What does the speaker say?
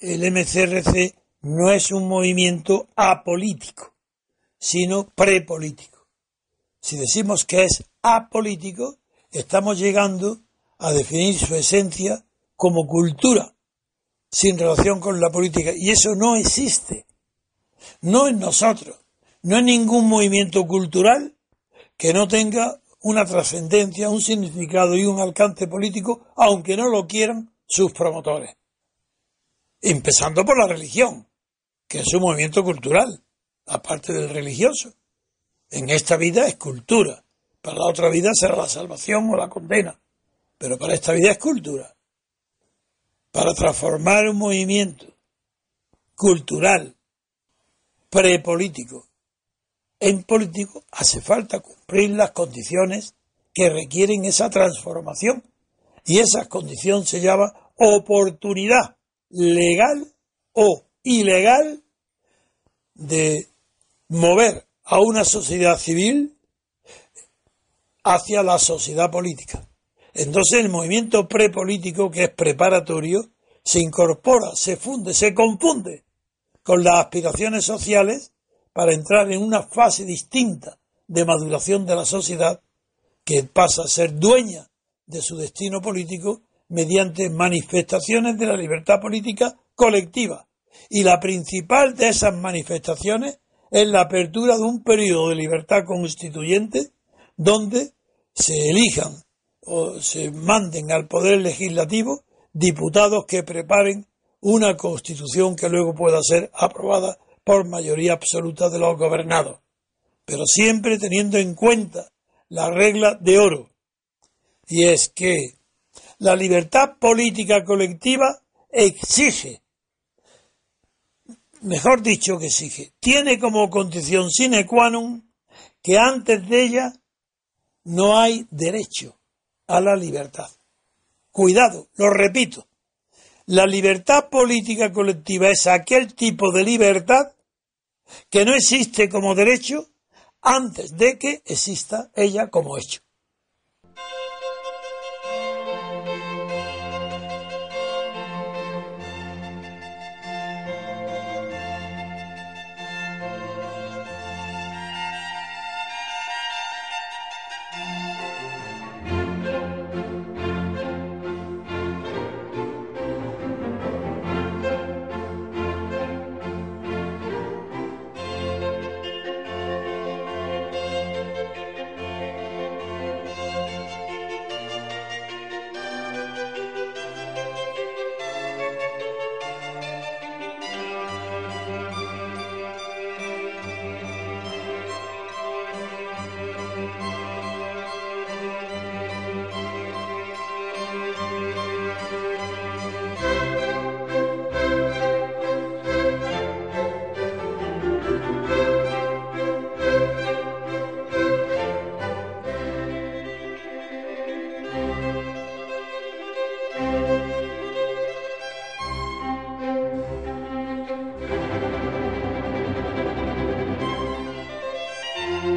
el MCRC no es un movimiento apolítico, sino prepolítico. Si decimos que es apolítico, estamos llegando a definir su esencia como cultura, sin relación con la política. Y eso no existe. No en nosotros. No en ningún movimiento cultural que no tenga una trascendencia, un significado y un alcance político, aunque no lo quieran sus promotores empezando por la religión, que es un movimiento cultural, aparte del religioso. En esta vida es cultura, para la otra vida será la salvación o la condena, pero para esta vida es cultura. Para transformar un movimiento cultural, prepolítico, en político, hace falta cumplir las condiciones que requieren esa transformación. Y esa condición se llama oportunidad legal o ilegal de mover a una sociedad civil hacia la sociedad política. Entonces el movimiento prepolítico, que es preparatorio, se incorpora, se funde, se confunde con las aspiraciones sociales para entrar en una fase distinta de maduración de la sociedad que pasa a ser dueña de su destino político mediante manifestaciones de la libertad política colectiva. Y la principal de esas manifestaciones es la apertura de un periodo de libertad constituyente donde se elijan o se manden al Poder Legislativo diputados que preparen una constitución que luego pueda ser aprobada por mayoría absoluta de los gobernados, pero siempre teniendo en cuenta la regla de oro, y es que la libertad política colectiva exige, mejor dicho que exige, tiene como condición sine qua non que antes de ella no hay derecho a la libertad. Cuidado, lo repito. La libertad política colectiva es aquel tipo de libertad que no existe como derecho antes de que exista ella como hecho.